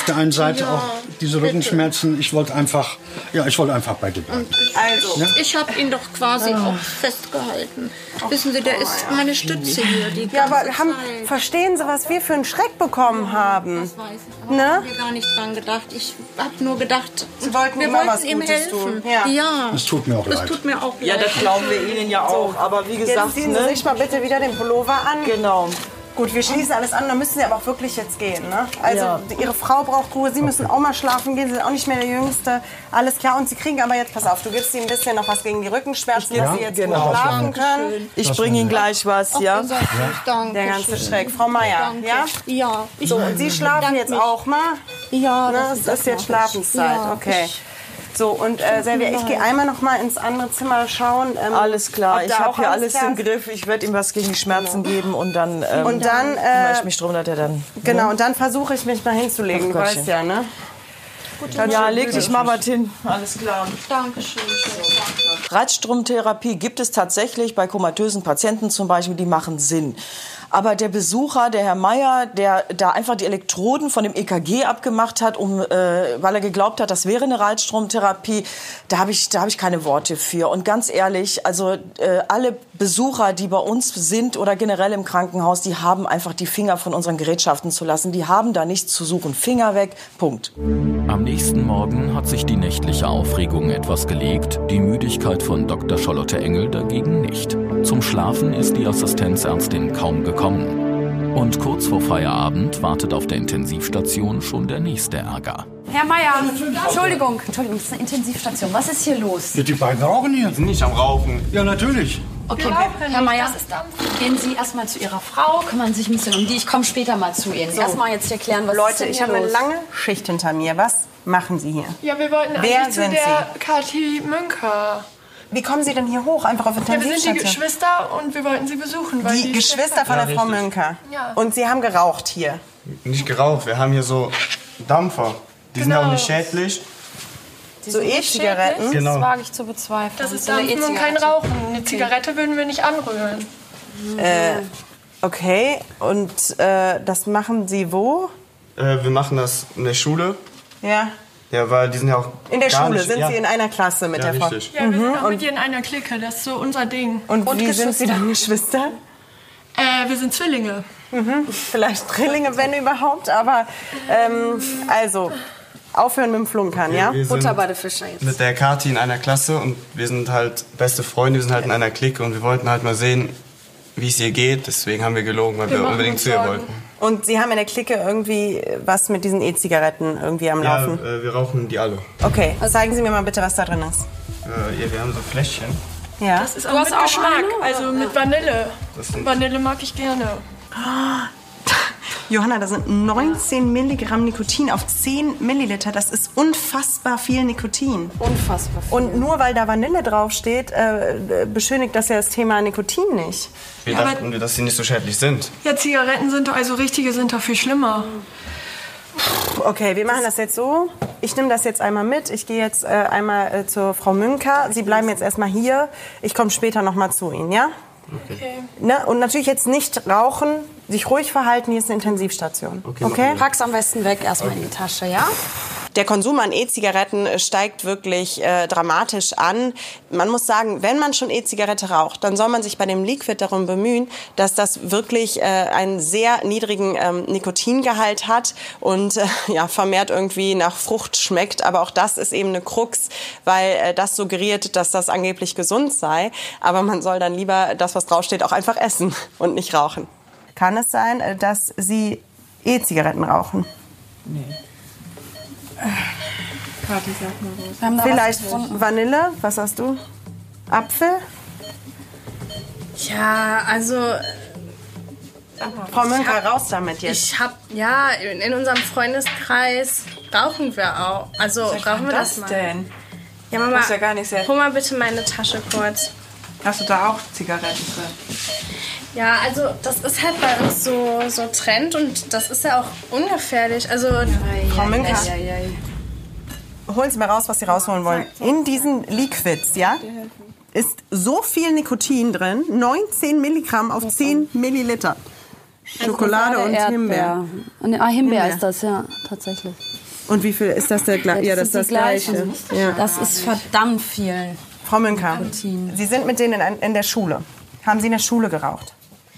der einen Seite Ja, auch diese Rückenschmerzen. Ich wollte einfach, ja, ich wollte einfach bei dir bleiben. Also, Ja? ich habe ihn doch quasi auch festgehalten. Wissen Sie, der ist meine Stütze hier. Die Ja, aber haben, verstehen Sie, was wir für einen Schreck bekommen haben? Das weiß ich. Ne? Ich habe gar nicht dran gedacht. Ich habe nur gedacht, Sie wollten wir immer wollten was ihm Gutes helfen. tun. Ja. Ja. Es tut mir auch Das leid. tut mir auch Ja, leid. das glauben wir Ihnen ja auch. Aber wie gesagt, Jetzt ziehen Sie ne? sich mal bitte wieder den Pullover an. Genau. Gut, wir schließen alles an, dann müssen Sie aber auch wirklich jetzt gehen. Ne? Also Ja. Ihre Frau braucht Ruhe, Sie müssen auch mal schlafen gehen, Sie sind auch nicht mehr der Jüngste. Alles klar, und Sie kriegen aber jetzt, pass auf, du gibst ihm ein bisschen noch was gegen die Rückenschmerzen, Ja, dass Sie jetzt genau. gut schlafen können. Ich bringe Ihnen gleich was, ja? Danke. Der ganze Schreck. Frau Meier, ja? Ja. So, und Sie schlafen jetzt auch mal? Ja, das Es das ist jetzt. Schlafenszeit, Ja, okay. ich- So, und äh, Silvia, ich gehe einmal noch mal ins andere Zimmer schauen. ähm, Alles klar, ich habe hier alles im. Griff. Ich werde ihm was gegen die Schmerzen geben und dann, ähm, Und dann, kümmere äh, ich mich drum, dass er dann. Genau, ne? und dann versuche ich mich mal hinzulegen, du weißt ja, ne? Ja, leg dich mal was hin. Alles klar. Dankeschön. Reizstromtherapie gibt es tatsächlich bei komatösen Patienten zum Beispiel, die machen Sinn. Aber der Besucher, der Herr Meier, der da einfach die Elektroden von dem EKG abgemacht hat, um, äh, weil er geglaubt hat, das wäre eine Reizstromtherapie, da habe ich, da habe ich keine Worte für. Und ganz ehrlich, also äh, alle Besucher, die bei uns sind oder generell im Krankenhaus, die haben einfach die Finger von unseren Gerätschaften zu lassen. Die haben da nichts zu suchen. Finger weg. Punkt. Am nächsten Morgen hat sich die nächtliche Aufregung etwas gelegt, die Müdigkeit von Dr. Charlotte Engel dagegen nicht. Zum Schlafen ist die Assistenzärztin kaum gekommen. Und kurz vor Feierabend wartet auf der Intensivstation schon der nächste Ärger. Herr Meier, Entschuldigung, Entschuldigung, das ist eine Intensivstation. Was ist hier los? Die beiden rauchen hier. sind nicht am Rauchen. Ja, natürlich. Okay, Herr Meier, gehen Sie erstmal zu Ihrer Frau, kümmern sich ein bisschen um die. Ich komme später mal zu Ihnen. So. Erstmal jetzt hier klären, was ist Leute, ich hier habe eine lange Schicht hinter mir. Was machen Sie hier? Ja, wir wollten Wer eigentlich zu sind der Kathi Münker. Wie kommen Sie denn hier hoch? Einfach auf Ja, wir sind die Intensivstation? Geschwister und wir wollten sie besuchen. Weil die die Geschwister von Ja, der Frau richtig. Münker. Ja. Und Sie haben geraucht hier. Nicht geraucht, wir haben hier so Dampfer. Die sind ja auch Genau. nicht schädlich. So E-Zigaretten? Genau. Das wage ich zu bezweifeln. Das ist Dampfen und kein. Rauchen. Eine Zigarette würden wir nicht anrühren. Äh, okay, und äh, das machen Sie wo? Äh, wir machen das in der Schule. Ja. Ja, weil die sind ja auch In der gar Schule nicht, sind ja. Sie in einer Klasse mit Ja, der Frau. Ja, wir sind Mhm. auch mit ihr in einer Clique. Das ist so unser Ding. Und, wie sind Sie dann Geschwister? Äh, wir sind Zwillinge. Mhm. Vielleicht Drillinge, wenn überhaupt, aber ähm, also aufhören mit dem Flunkern, ja? Wir sind Butter bei der Fische jetzt. Mit der Kati in einer Klasse und wir sind halt beste Freunde, wir sind halt in einer Clique und wir wollten halt mal sehen, wie es ihr geht. Deswegen haben wir gelogen, weil Wir wir, unbedingt zu ihr Sorgen. wollten. Und Sie haben in der Clique irgendwie was mit diesen E-Zigaretten irgendwie am Ja, Laufen? äh, wir rauchen die alle. Okay, zeigen Sie mir mal bitte, was da drin ist. Äh, ja, wir haben so Fläschchen. Ja. Das ist Du auch hast mit auch Geschmack, eine, also mit Vanille. Vanille mag ich gerne. Johanna, da sind 19 Milligramm Nikotin auf 10 Milliliter. Das ist unfassbar viel Nikotin. Unfassbar viel. Und nur weil da Vanille draufsteht, äh, beschönigt das ja das Thema Nikotin nicht. Wir Ja, aber- dachten, dass sie nicht so schädlich sind. Ja, Zigaretten sind doch, also richtige sind doch viel schlimmer. Okay, wir machen das jetzt so. Ich nehme das jetzt einmal mit. Ich gehe jetzt äh, einmal äh, zur Frau Münker. Sie bleiben jetzt erstmal hier. Ich komme später noch mal zu Ihnen, ja? Okay. Ne? Und natürlich jetzt nicht rauchen, sich ruhig verhalten. Hier ist eine Intensivstation. Okay? Pack's am besten weg, erstmal in die Tasche, ja? Der Konsum an E-Zigaretten äh, steigt wirklich äh, dramatisch an. Man muss sagen, wenn man schon E-Zigarette raucht, dann soll man sich bei dem Liquid darum bemühen, dass das wirklich äh, einen sehr niedrigen ähm, Nikotingehalt hat und äh, ja, vermehrt irgendwie nach Frucht schmeckt. Aber auch das ist eben eine Krux, weil äh, das suggeriert, dass das angeblich gesund sei. Aber man soll dann lieber das, was draufsteht, auch einfach essen und nicht rauchen. Kann es sein, äh, dass Sie E-Zigaretten rauchen? Kathi, sag mal was. Wir haben da Vielleicht was. Vanille, was hast du? Apfel? Ja, also. Frau Münker, raus damit jetzt. Ich hab, ja, in, in unserem Freundeskreis rauchen wir auch. Also Seit rauchen wir das das mal. denn? Ja, Mama, Das ist ja gar nicht sehr- hol mal bitte meine Tasche kurz. Hast du da auch Zigaretten drin? Ja, also das ist halt bei uns so, so Trend und das ist ja auch ungefährlich. Also, Frau Münker, holen Sie mal raus, was Sie rausholen wollen. In diesen Liquids, ja, ist so viel Nikotin drin, 19 Milligramm auf 10 Milliliter. Schokolade und Himbeer. Und, ah, Himbeer, Himbeer. ist das, ja, tatsächlich. Und wie viel ist das der gleiche? Ja, das ist das gleiche. Ja. Das ist verdammt viel. Frau Münker, Sie sind mit denen in der Schule. Haben Sie in der Schule geraucht?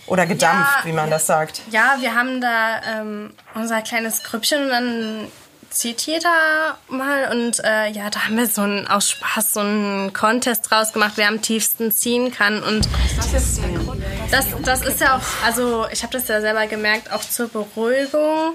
Oder gedampft, Ja, wie man das sagt? ja, wir haben da ähm, unser kleines Grüppchen und dann zieht jeder mal und äh, ja, da haben wir so einen, aus Spaß so einen Contest draus gemacht, wer am tiefsten ziehen kann und Das ist das, das ist ja auch, also ich habe das ja selber gemerkt, auch zur Beruhigung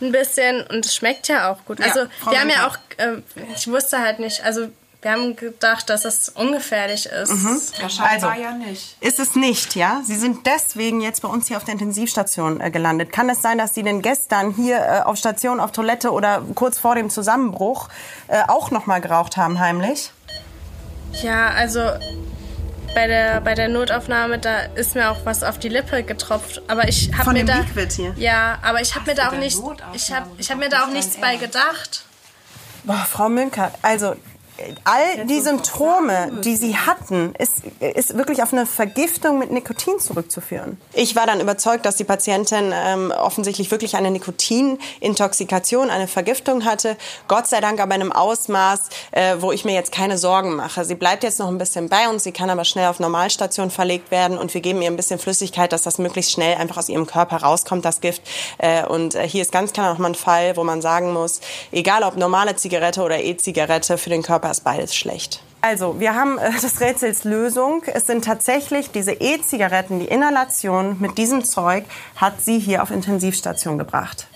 ein bisschen und es schmeckt ja auch gut. Ja, Also Frau wir haben ja auch, äh, ich wusste halt nicht, also wir haben gedacht, dass es ungefährlich ist. Mhm. Also, ja nicht. Ist es nicht, ja? Sie sind deswegen jetzt bei uns hier auf der Intensivstation äh, gelandet. Kann es sein, dass Sie denn gestern hier äh, auf Station, auf Toilette oder kurz vor dem Zusammenbruch äh, auch noch mal geraucht haben, heimlich? Ja, also bei der, bei der Notaufnahme, da ist mir auch was auf die Lippe getropft. Aber ich habe mir dem da. Liquid hier? Ja, aber ich habe mir da auch nicht. Ich habe ich hab mir da auch nichts bei gedacht. Boah, Frau Münker, also all die Symptome, die Sie hatten, ist, ist wirklich auf eine Vergiftung mit Nikotin zurückzuführen. Ich war dann überzeugt, dass die Patientin ähm, offensichtlich wirklich eine Nikotinintoxikation, eine Vergiftung hatte. Gott sei Dank aber in einem Ausmaß, äh, wo ich mir jetzt keine Sorgen mache. Sie bleibt jetzt noch ein bisschen bei uns, sie kann aber schnell auf Normalstation verlegt werden und wir geben ihr ein bisschen Flüssigkeit, dass das möglichst schnell einfach aus ihrem Körper rauskommt, das Gift. Äh, und äh, hier ist ganz klar nochmal ein Fall, wo man sagen muss, egal ob normale Zigarette oder E-Zigarette, für den Körper ist beides schlecht. Also, wir haben äh, des Rätsels Lösung. Es sind tatsächlich diese E-Zigaretten, die Inhalation mit diesem Zeug hat sie hier auf Intensivstation gebracht.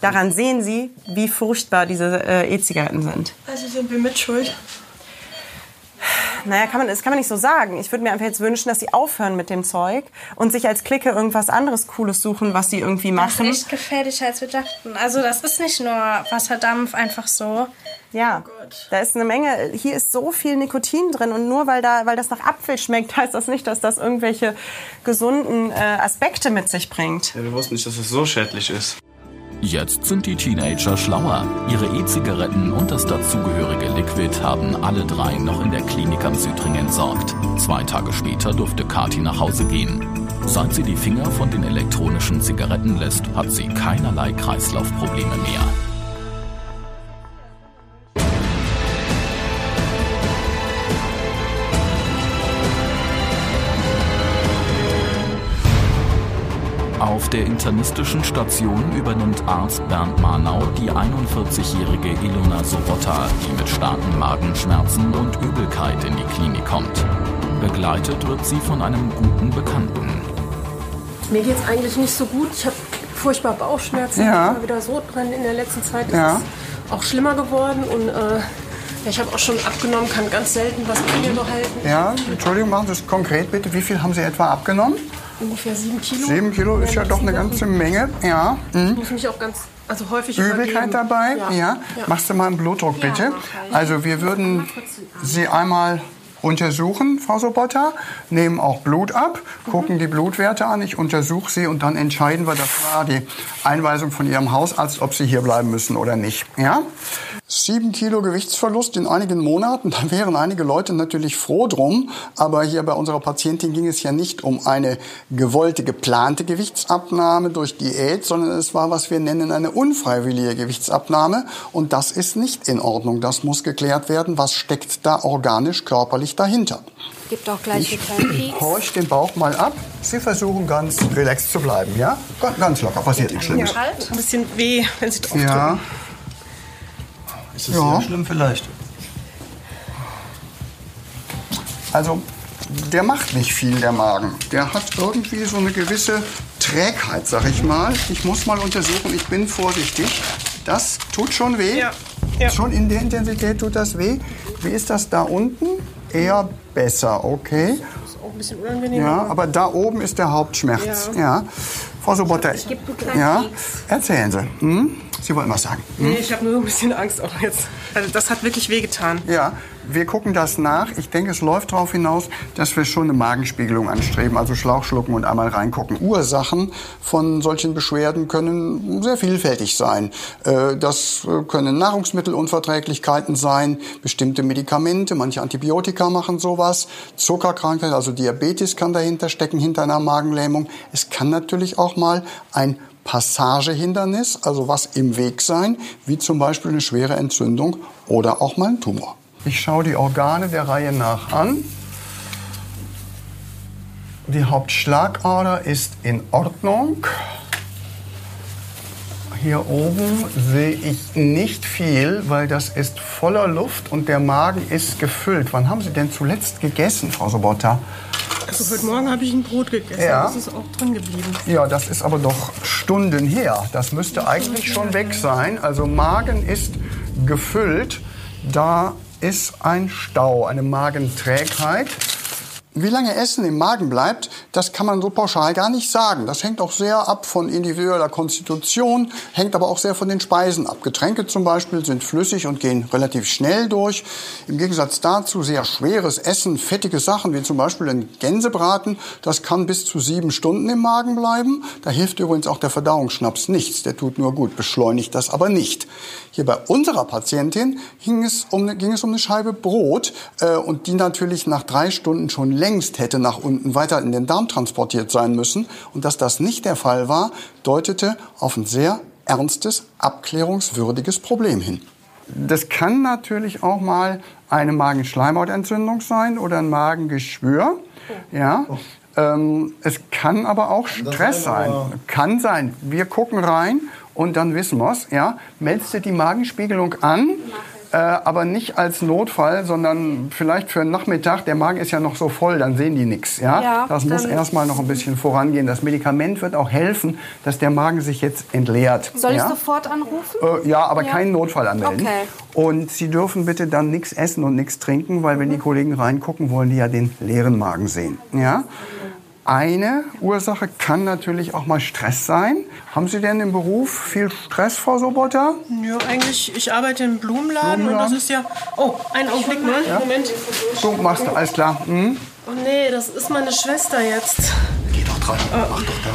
Daran sehen Sie, wie furchtbar diese äh, E-Zigaretten sind. Also sind wir mitschuld. Naja, kann man, das kann man nicht so sagen. Ich würde mir einfach jetzt wünschen, dass sie aufhören mit dem Zeug und sich als Clique irgendwas anderes Cooles suchen, was sie irgendwie Das machen. ist echt gefährlicher, als wir dachten. Also das ist nicht nur Wasserdampf einfach so. Ja, da ist eine Menge, hier ist so viel Nikotin drin und nur weil, da, weil das nach Apfel schmeckt, heißt das nicht, dass das irgendwelche gesunden äh, Aspekte mit sich bringt. Ja, wir wussten nicht, dass es so schädlich ist. Jetzt sind die Teenager schlauer. Ihre E-Zigaretten und das dazugehörige Liquid haben alle drei noch in der Klinik am Südring entsorgt. Zwei Tage später durfte Kati nach Hause gehen. Seit sie die Finger von den elektronischen Zigaretten lässt, hat sie keinerlei Kreislaufprobleme mehr. Der internistischen Station übernimmt Arzt Bernd Marnau die 41-jährige Ilona Sobota, die mit starken Magenschmerzen und Übelkeit in die Klinik kommt. Begleitet wird sie von einem guten Bekannten. Mir geht's eigentlich nicht so gut. Ich habe furchtbar Bauchschmerzen, Ja. immer wieder Sodbrennen in der letzten Zeit. Das Ja. ist auch schlimmer geworden und äh, ich habe auch schon abgenommen, kann ganz selten was bei mir behalten. Ja, Entschuldigung, machen Sie es konkret bitte. Wie viel haben Sie etwa abgenommen? Ungefähr sieben Kilo. Sieben Kilo ist ja doch eine ganze Menge. Ja. Mhm. Ich muss mich auch ganz, also häufig Übelkeit übergeben. dabei? Ja. Ja. Machst du mal einen Blutdruck bitte? Also wir würden Sie einmal untersuchen, Frau Sobotta, nehmen auch Blut ab, gucken die Blutwerte an, ich untersuche sie und dann entscheiden wir, das war die Einweisung von Ihrem Hausarzt, ob Sie hier bleiben müssen oder nicht. Ja? Sieben Kilo Gewichtsverlust in einigen Monaten, da wären einige Leute natürlich froh drum. Aber hier bei unserer Patientin ging es ja nicht um eine gewollte, geplante Gewichtsabnahme durch Diät, sondern es war, was wir nennen, eine unfreiwillige Gewichtsabnahme. Und das ist nicht in Ordnung. Das muss geklärt werden. Was steckt da organisch, körperlich dahinter? Gibt auch gleich Ich horch den Bauch mal ab. Sie versuchen ganz relaxed zu bleiben, ja? Ganz- locker, passiert nichts Schlimmes. Halt, ein bisschen weh, wenn Sie drauf Ja. drücken. Ist es Ja. sehr schlimm vielleicht? Also, der macht nicht viel, der Magen. Der hat irgendwie so eine gewisse Trägheit, sag ich mal. Ich muss mal untersuchen, ich bin vorsichtig. Das tut schon weh. Schon in der Intensität tut das weh. Wie ist das da unten? Eher besser, okay. auch ein bisschen unangenehm. Ja, aber da oben ist der Hauptschmerz. Ja. Ja. Frau Sobotta, Ich kleinen ja, erzählen Sie. Hm? Sie wollten was sagen. Hm? Nee, ich habe nur ein bisschen Angst auch jetzt. Also das hat wirklich wehgetan. Ja, wir gucken das nach. Ich denke, es läuft darauf hinaus, dass wir schon eine Magenspiegelung anstreben, also Schlauch schlucken und einmal reingucken. Ursachen von solchen Beschwerden können sehr vielfältig sein. Äh, Das können Nahrungsmittelunverträglichkeiten sein, bestimmte Medikamente, manche Antibiotika machen sowas, Zuckerkrankheit, also Diabetes kann dahinter stecken, hinter einer Magenlähmung. Es kann natürlich auch mal ein Passagehindernis, also was im Weg sein, wie zum Beispiel eine schwere Entzündung oder auch mal ein Tumor. Ich schaue die Organe der Reihe nach an. Die Hauptschlagader ist in Ordnung. Hier oben sehe ich nicht viel, weil das ist voller Luft und der Magen ist gefüllt. Wann haben Sie denn zuletzt gegessen, Frau Sobotta? Also heute Morgen habe ich ein Brot gegessen. Ja. Das ist auch drin geblieben. Ja, das ist aber doch Stunden her. Das müsste eigentlich schon weg sein. Also Magen ist gefüllt. Da ist ein Stau, eine Magenträgheit. Wie lange Essen im Magen bleibt, das kann man so pauschal gar nicht sagen. Das hängt auch sehr ab von individueller Konstitution, hängt aber auch sehr von den Speisen ab. Getränke zum Beispiel sind flüssig und gehen relativ schnell durch. Im Gegensatz dazu sehr schweres Essen, fettige Sachen wie zum Beispiel ein Gänsebraten, das kann bis zu sieben Stunden im Magen bleiben. Da hilft übrigens auch der Verdauungsschnaps nichts. Der tut nur gut, beschleunigt das aber nicht. Hier bei unserer Patientin ging es um, ging es um eine Scheibe Brot äh, und die natürlich nach drei Stunden schon längst hätte nach unten weiter in den Darm transportiert sein müssen. Und dass das nicht der Fall war, deutete auf ein sehr ernstes, abklärungswürdiges Problem hin. Das kann natürlich auch mal eine Magenschleimhautentzündung sein oder ein Magengeschwür. Ja. Ähm, es kann aber auch Stress sein. Kann sein. Wir gucken rein und dann wissen wir es. Ja. Meldest du die Magenspiegelung an, äh, aber nicht als Notfall, sondern vielleicht für einen Nachmittag. Der Magen ist ja noch so voll, dann sehen die nichts. Ja? Ja, das muss erstmal noch ein bisschen vorangehen. Das Medikament wird auch helfen, dass der Magen sich jetzt entleert. Soll ich ja? sofort anrufen? Äh, ja, aber Ja. keinen Notfall anmelden. Okay. Und Sie dürfen bitte dann nichts essen und nichts trinken, weil wenn die Kollegen reingucken, wollen die ja den leeren Magen sehen. Ja? Eine Ursache kann natürlich auch mal Stress sein. Haben Sie denn im Beruf viel Stress, Frau Sobotta? Ja, eigentlich, ich arbeite im Blumenladen, und Blumenladen? das ist ja. Oh, einen Augenblick mal. Ja? Moment. So, machst du, alles klar. Mhm. Oh nee, das ist meine Schwester jetzt. Geh doch dran. Mach doch da.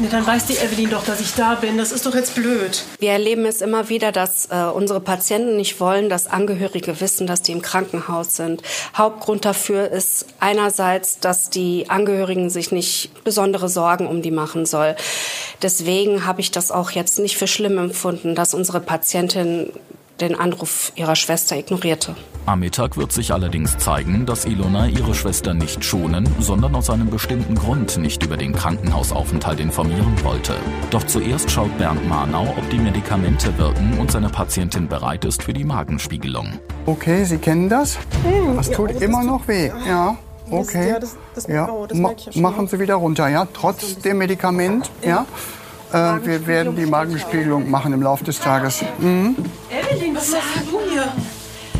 Nee, dann weiß die Evelyn doch, dass ich da bin. Das ist doch jetzt blöd. Wir erleben es immer wieder, dass äh, unsere Patienten nicht wollen, dass Angehörige wissen, dass die im Krankenhaus sind. Hauptgrund dafür ist einerseits, dass die Angehörigen sich nicht besondere Sorgen um die machen soll. Deswegen habe ich das auch jetzt nicht für schlimm empfunden, dass unsere Patientin den Anruf ihrer Schwester ignorierte. Am Mittag wird sich allerdings zeigen, dass Ilona ihre Schwester nicht schonen, sondern aus einem bestimmten Grund nicht über den Krankenhausaufenthalt informieren wollte. Doch zuerst schaut Bernd Marnau, ob die Medikamente wirken und seine Patientin bereit ist für die Magenspiegelung. Okay, Sie kennen das? Das tut immer noch weh. Ja. Okay. Ja, das- das- ja. oh, das Ma- merke ich ja schon. machen Sie wieder runter, ja? Trotz dem Medikament, ja? Äh, wir werden die Magenspiegelung machen im Laufe des Tages. Mhm. Evelyn, was machst du hier?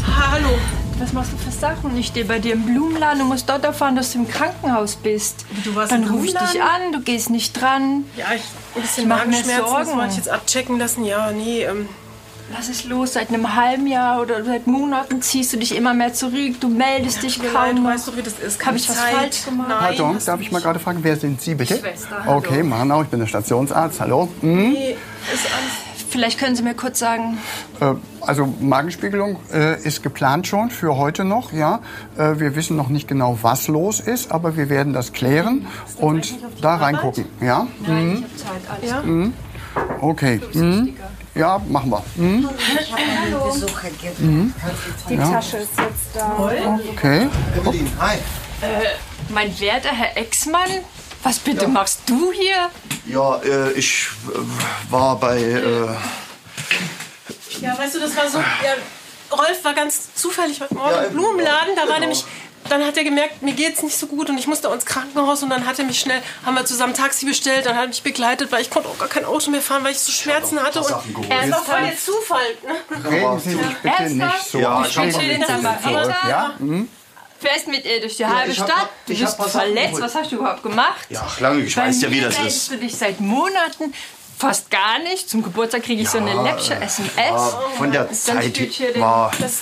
Hallo. Was machst du für Sachen? Ich stehe bei dir im Blumenladen. Du musst dort erfahren, dass du im Krankenhaus bist. Du warst Dann im rufe ich dich an, du gehst nicht dran. Ja, ich ein bisschen Ich Magenschmerzen, wollte ich jetzt abchecken lassen. Ja, nee, ähm, Was ist los? Seit einem halben Jahr oder seit Monaten ziehst du dich immer mehr zurück. Du meldest dich kaum leid, du weißt doch, wie das ist. Habe ich was Zeit. falsch gemacht? Pardon, darf ich mal gerade fragen, wer sind Sie bitte? Schwester, hallo. Okay, Marnau, ich bin der Stationsarzt. Hallo. Mhm. Nee, ist alles. Vielleicht können Sie mir kurz sagen, Äh, also Magenspiegelung äh, ist geplant schon für heute noch, ja. Äh, wir wissen noch nicht genau, was los ist, aber wir werden das klären und da reingucken, ja. Mhm. Ja? Mhm. Okay. Mhm. Ja, machen wir. Mhm. Hallo. Mhm. Die Ja. Tasche ist jetzt da. Okay. hi. Äh, mein werter Herr Exmann, was bitte machst du hier? Ja, äh, ich äh, war bei. Äh, Ja, weißt du, das war so. Ja, Rolf war ganz zufällig heute Morgen Ja, im Blumenladen. Da war genau. nämlich. Dann hat er gemerkt, mir geht's nicht so gut und ich musste ins Krankenhaus und dann hat er mich schnell, haben wir zusammen Taxi bestellt und hat mich begleitet, weil ich konnte auch gar kein Auto mehr fahren, weil ich so Schmerzen hatte. Und geholt. es war voll der Zufall. Ne? Reden Sie sich bitte nicht so. Ja, ich ich zurück, aber- ja? Mhm. fährst mit ihr durch die Ja, halbe ich hab- Stadt. Du ich bist verletzt. geholt. Was hast du überhaupt gemacht? Ja, ach, lange, ich Bei weiß ja, wie das kennst ist. du dich seit Monaten fast gar nicht. Zum Geburtstag kriege ich so eine läppsche SMS. Ja, von der Dann Zeit war. das-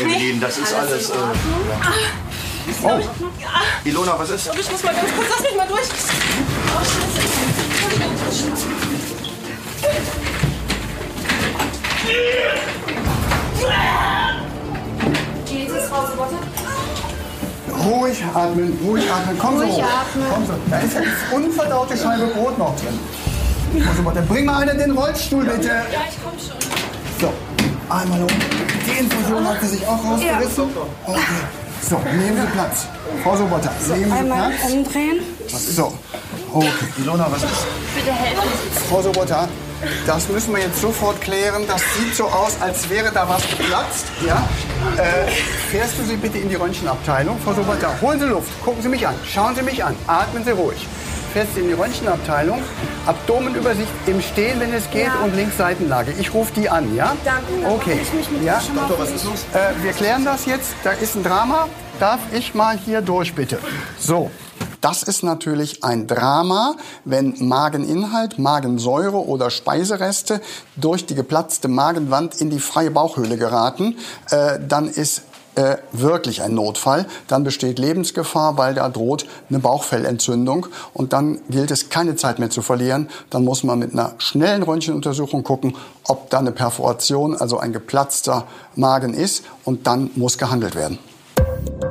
Evelyn, das ist alles. Äh, ja. oh. Ilona, was ist? Ich muss mal ganz kurz, lass mich mal durch. Geht es, Frau Sobotta? Ruhig atmen, ruhig atmen. Komm so Ruhig hoch. atmen. Komm so. Da ist eine unverdaute Scheibe Brot noch drin. Also, warte, bring mal einer den Rollstuhl, bitte. Ja, ich komm schon. So, einmal hoch. Die Infusion hat sie sich auch rausgerissen. Okay. So, nehmen Sie Platz. Frau Sobotta, nehmen Sie einmal Platz. umdrehen. So, okay. Ilona, was ist? Bitte helfen. Frau Sobotta, das müssen wir jetzt sofort klären. Das sieht so aus, als wäre da was geplatzt. Ja? Äh, fährst du Sie bitte in die Röntgenabteilung? Frau Sobotta, holen Sie Luft. Gucken Sie mich an. Schauen Sie mich an. Atmen Sie ruhig. Sie in die Röntgenabteilung. Abdomenübersicht im Stehen, wenn es geht, und Linksseitenlage. Ich rufe die an, ja? Danke, dann Okay. mache ich mich mit ja? ihr schon mal Doktor, was ist los? Äh, wir klären das jetzt. Da ist ein Drama. Darf ich mal hier durch, bitte? So. Das ist natürlich ein Drama, wenn Mageninhalt, Magensäure oder Speisereste durch die geplatzte Magenwand in die freie Bauchhöhle geraten. Äh, dann ist äh, wirklich ein Notfall. Dann besteht Lebensgefahr, weil da droht eine Bauchfellentzündung. Und dann gilt es, keine Zeit mehr zu verlieren. Dann muss man mit einer schnellen Röntgenuntersuchung gucken, ob da eine Perforation, also ein geplatzter Magen ist. Und dann muss gehandelt werden.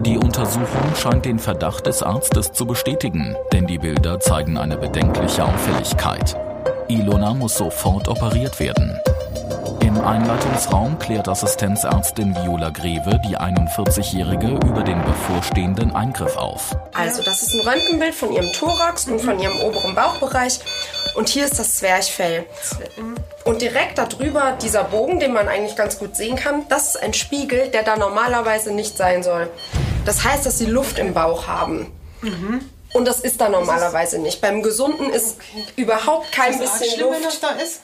Die Untersuchung scheint den Verdacht des Arztes zu bestätigen, denn die Bilder zeigen eine bedenkliche Auffälligkeit. Ilona muss sofort operiert werden. Im Einleitungsraum klärt Assistenzärztin Viola Greve die 41-Jährige über den bevorstehenden Eingriff auf. Also, das ist ein Röntgenbild von ihrem Thorax und von ihrem oberen Bauchbereich. Und hier ist das Zwerchfell. Und direkt darüber dieser Bogen, den man eigentlich ganz gut sehen kann, das ist ein Spiegel, der da normalerweise nicht sein soll. Das heißt, dass sie Luft im Bauch haben. Und das ist da normalerweise nicht. Beim Gesunden ist überhaupt kein bisschen Luft. da ist?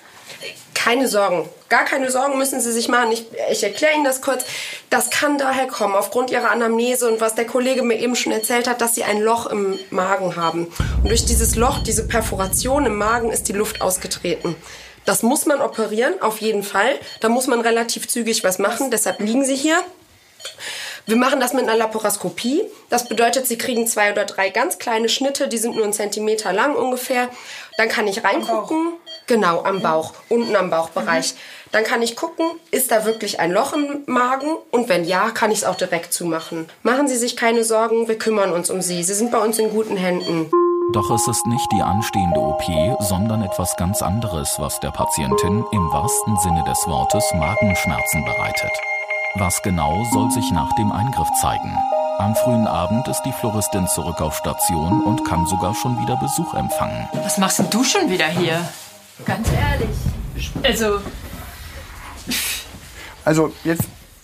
Keine Sorgen. Gar keine Sorgen müssen Sie sich machen. Ich, ich erkläre Ihnen das kurz. Das kann daher kommen, aufgrund Ihrer Anamnese und was der Kollege mir eben schon erzählt hat, dass Sie ein Loch im Magen haben. Und durch dieses Loch, diese Perforation im Magen, ist die Luft ausgetreten. Das muss man operieren, auf jeden Fall. Da muss man relativ zügig was machen. Deshalb liegen Sie hier. Wir machen das mit einer Laparoskopie. Das bedeutet, Sie kriegen zwei oder drei ganz kleine Schnitte, die sind nur einen Zentimeter lang ungefähr. Dann kann ich reingucken. Genau, am Bauch, unten am Bauchbereich. Dann kann ich gucken, ist da wirklich ein Loch im Magen? Und wenn ja, kann ich es auch direkt zumachen. Machen Sie sich keine Sorgen, wir kümmern uns um Sie. Sie sind bei uns in guten Händen. Doch es ist nicht die anstehende OP, sondern etwas ganz anderes, was der Patientin im wahrsten Sinne des Wortes Magenschmerzen bereitet. Was genau soll sich nach dem Eingriff zeigen? Am frühen Abend ist die Floristin zurück auf Station und kann sogar schon wieder Besuch empfangen. Was machst denn du schon wieder hier? Ganz ehrlich. Also, Also jetzt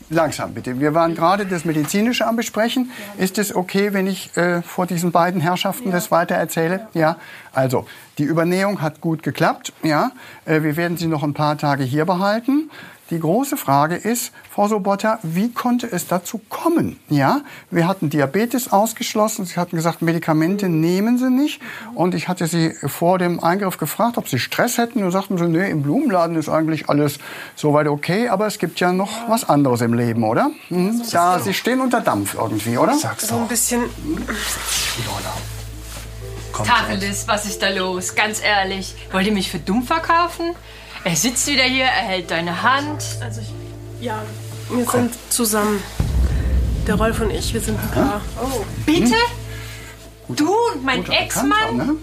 langsam bitte. Wir waren gerade das Medizinische am Besprechen. Ist es okay, wenn ich äh, vor diesen beiden Herrschaften das weiter erzähle? Ja. Also die Übernähung hat gut geklappt. Ja. Äh, wir werden sie noch ein paar Tage hier behalten. Die große Frage ist, Frau Sobotta, wie konnte es dazu kommen? Ja, wir hatten Diabetes ausgeschlossen. Sie hatten gesagt, Medikamente nehmen Sie nicht. Und ich hatte Sie vor dem Eingriff gefragt, ob Sie Stress hätten. Und sagten Sie, nee, im Blumenladen ist eigentlich alles soweit okay. Aber es gibt ja noch was anderes im Leben, oder? Hm? Da, Sie stehen unter Dampf irgendwie, oder? Sag's So ein bisschen. Tacheles, was ist da los? Ganz ehrlich. Wollt ihr mich für dumm verkaufen? Er sitzt wieder hier, er hält deine Hand. Also ich, ja, wir sind zusammen. Der Rolf und ich, wir sind ein Paar. Oh, bitte? Du und mein Ex-Mann? Ne?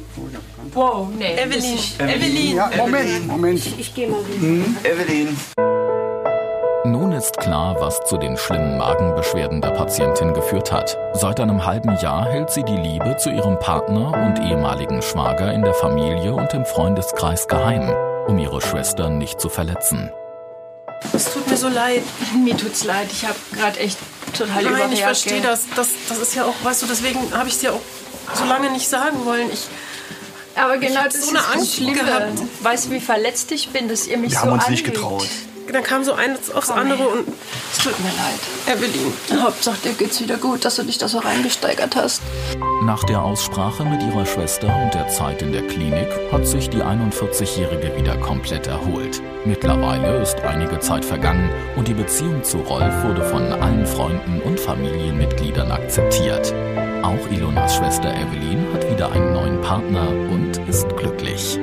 Wow, nee. Evelyn. Evelyn. Ja, Moment, Moment. Ich gehe mal Hm? Evelyn. Nun ist klar, was zu den schlimmen Magenbeschwerden der Patientin geführt hat. Seit einem halben Jahr hält sie die Liebe zu ihrem Partner und ehemaligen Schwager in der Familie und im Freundeskreis geheim, um ihre Schwester nicht zu verletzen. Es tut mir so leid. Mir tut's leid, ich habe gerade echt total Nein, überreagiert. ich verstehe das. das. Das ist ja auch, weißt du, deswegen habe ich es dir auch so lange nicht sagen wollen. Ich, Aber ich genau hab das so eine ist das Angst Schlimme. gehabt. Weißt du, wie verletzt ich bin, dass ihr mich Wir so haben uns nicht anlügt? getraut. Dann kam so eins aufs andere und Es tut mir leid. Evelyn. Hauptsache, dir geht's wieder gut, dass du dich da so reingesteigert hast. Nach der Aussprache mit ihrer Schwester und der Zeit in der Klinik hat sich die 41-Jährige wieder komplett erholt. Mittlerweile ist einige Zeit vergangen und die Beziehung zu Rolf wurde von allen Freunden und Familienmitgliedern akzeptiert. Auch Ilonas Schwester Evelyn hat wieder einen neuen Partner und ist glücklich.